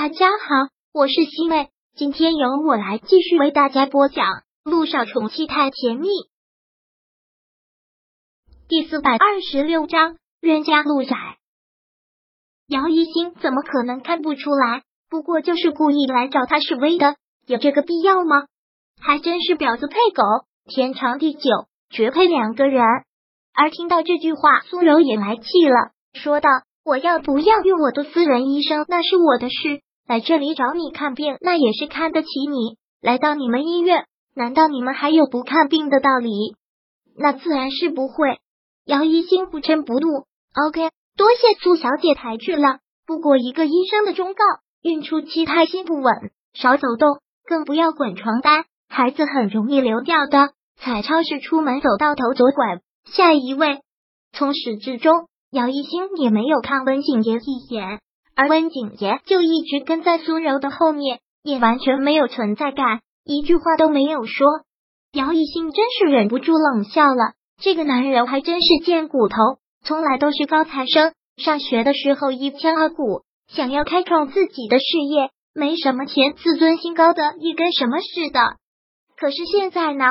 大家好，我是西妹，今天由我来继续为大家播讲《路上宠妻太甜蜜》第四百二十六章冤家路窄。姚一星怎么可能看不出来？不过就是故意来找他示威的，有这个必要吗？还真是婊子配狗，天长地久，绝配两个人。而听到这句话，苏柔也来气了，说道。我要不要用我的私人医生，那是我的事。来这里找你看病，那也是看得起你。来到你们医院，难道你们还有不看病的道理？那自然是不会。姚一星不嗔不怒。OK，多谢苏小姐抬举了。不过一个医生的忠告：孕初期胎心不稳，少走动，更不要滚床单，孩子很容易流掉的。彩超是出门走到头左拐。下一位，从始至终。姚一星也没有看温景言一眼，而温景言就一直跟在苏柔的后面，也完全没有存在感，一句话都没有说。姚一星真是忍不住冷笑了，这个男人还真是贱骨头，从来都是高材生，上学的时候一腔傲骨，想要开创自己的事业，没什么钱，自尊心高的一根什么似的。可是现在呢，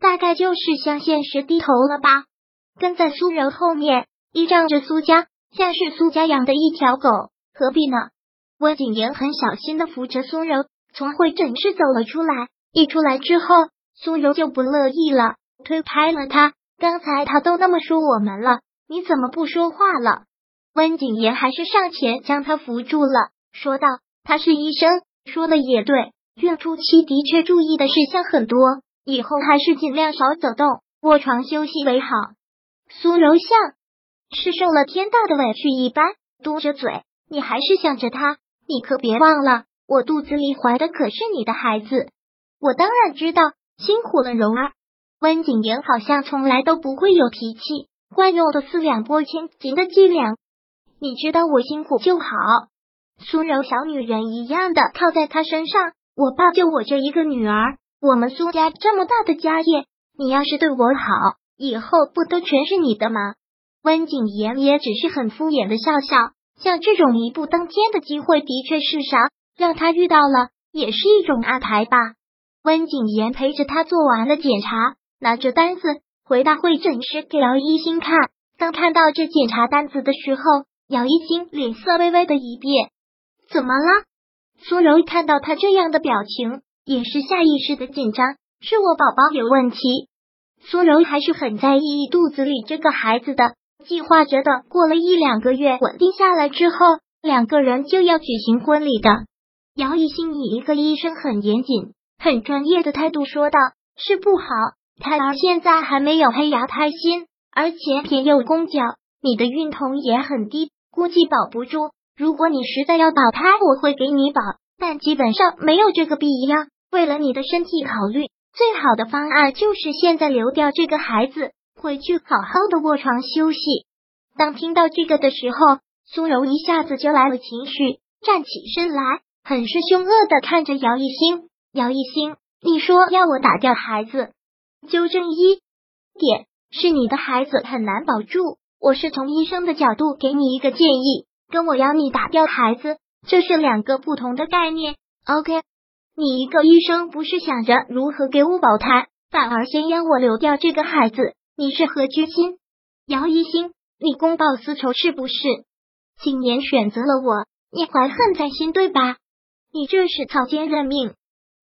大概就是向现实低头了吧，跟在苏柔后面。依仗着苏家，像是苏家养的一条狗，何必呢？温景言很小心的扶着苏柔从会诊室走了出来。一出来之后，苏柔就不乐意了，推开了他。刚才他都那么说我们了，你怎么不说话了？温景言还是上前将他扶住了，说道：“他是医生，说的也对，孕初期的确注意的事项很多，以后还是尽量少走动，卧床休息为好。”苏柔像。是受了天大的委屈一般，嘟着嘴。你还是想着他，你可别忘了，我肚子里怀的可是你的孩子。我当然知道，辛苦了蓉儿。温景言好像从来都不会有脾气，惯用的四两拨千斤的伎俩。你知道我辛苦就好。苏柔小女人一样的靠在他身上。我爸就我这一个女儿，我们苏家这么大的家业，你要是对我好，以后不都全是你的吗？温景言也只是很敷衍的笑笑，像这种一步登天的机会的确是少，让他遇到了也是一种安排吧。温景言陪着他做完了检查，拿着单子回到会诊室给姚一星看。当看到这检查单子的时候，姚一星脸色微微的一变，怎么了？苏柔看到他这样的表情，也是下意识的紧张，是我宝宝有问题。苏柔还是很在意肚子里这个孩子的。计划着的，过了一两个月稳定下来之后，两个人就要举行婚礼的。姚一新以一个医生很严谨、很专业的态度说道：“是不好，胎儿现在还没有胚芽胎心，而且偏右宫角，你的孕酮也很低，估计保不住。如果你实在要保胎，我会给你保，但基本上没有这个必要。为了你的身体考虑，最好的方案就是现在流掉这个孩子。”回去好好的卧床休息。当听到这个的时候，苏柔一下子就来了情绪，站起身来，很是凶恶的看着姚一星。姚一星，你说要我打掉孩子？纠正一点，是你的孩子很难保住。我是从医生的角度给你一个建议，跟我要你打掉孩子，这是两个不同的概念。OK，你一个医生不是想着如何给我保胎，反而先要我流掉这个孩子。你是何居心？姚一星，你公报私仇是不是？今年选择了我，你怀恨在心对吧？你这是草菅人命，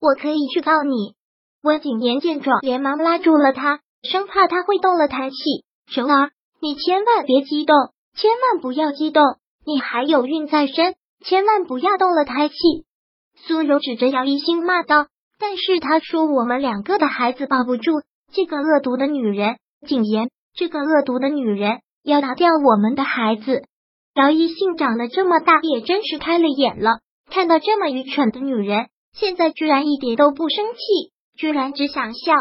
我可以去告你。温景言见状，连忙拉住了他，生怕他会动了胎气。熊儿，你千万别激动，千万不要激动，你还有孕在身，千万不要动了胎气。苏柔指着姚一星骂道：“但是他说我们两个的孩子保不住，这个恶毒的女人。”景言，这个恶毒的女人要拿掉我们的孩子。姚一信长了这么大，也真是开了眼了。看到这么愚蠢的女人，现在居然一点都不生气，居然只想笑。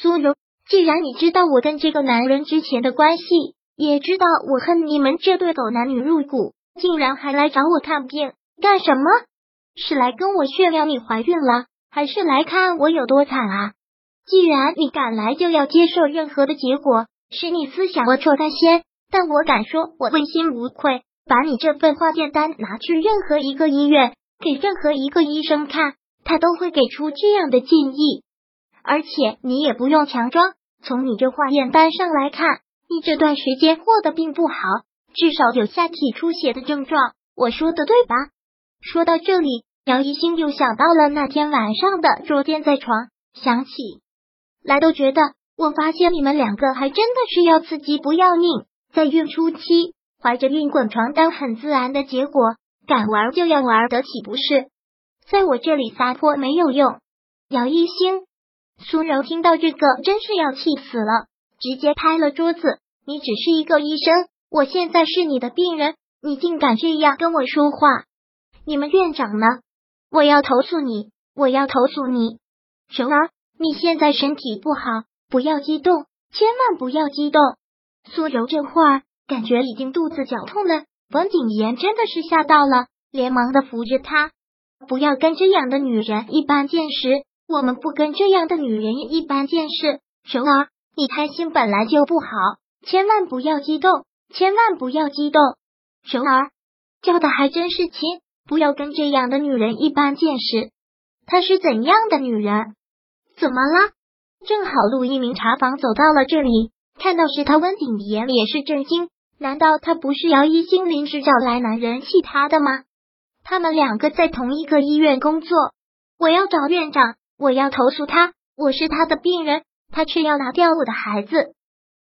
苏柔，既然你知道我跟这个男人之前的关系，也知道我恨你们这对狗男女入骨，竟然还来找我看病干什么？是来跟我炫耀你怀孕了，还是来看我有多惨啊？既然你敢来，就要接受任何的结果，是你思想龌龊在先。但我敢说，我问心无愧，把你这份化验单拿去任何一个医院，给任何一个医生看，他都会给出这样的建议。而且你也不用强装，从你这化验单上来看，你这段时间过得并不好，至少有下体出血的症状。我说的对吧？说到这里，杨一兴又想到了那天晚上的捉奸在床，想起来都觉得，我发现你们两个还真的是要刺激不要命，在孕初期怀着孕滚床单很自然的结果，敢玩就要玩得起，不是？在我这里撒泼没有用，姚一星。苏柔听到这个，真是要气死了，直接拍了桌子。你只是一个医生，我现在是你的病人，你竟敢这样跟我说话！你们院长呢？我要投诉你！我要投诉你！熊儿，你现在身体不好，不要激动，千万不要激动。苏柔这会儿感觉已经肚子绞痛了，冯景言真的是吓到了，连忙的扶着她，不要跟这样的女人一般见识。我们不跟这样的女人一般见识，柔儿，你开心本来就不好，千万不要激动，千万不要激动。柔儿叫的还真是亲，不要跟这样的女人一般见识。她是怎样的女人？怎么了？正好陆一鸣查房走到了这里，看到是他，温景言也是震惊。难道他不是姚一星临时找来男人气他的吗？他们两个在同一个医院工作，我要找院长。我要投诉他，我是他的病人，他却要拿掉我的孩子。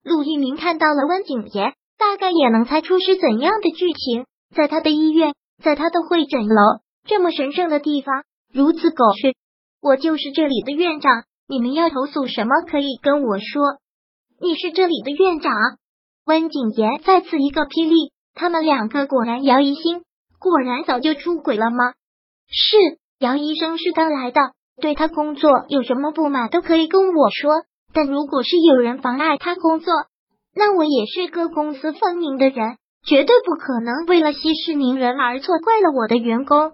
陆一鸣看到了温景言，大概也能猜出是怎样的剧情。在他的医院，在他的会诊楼，这么神圣的地方，如此狗血。我就是这里的院长，你们要投诉什么，可以跟我说。你是这里的院长？温景言再次一个霹雳，他们两个果然姚医兴，果然早就出轨了吗？是，姚医生是刚来的。对他工作有什么不满都可以跟我说，但如果是有人妨碍他工作，那我也是个公私分明的人，绝对不可能为了息事宁人而错怪了我的员工。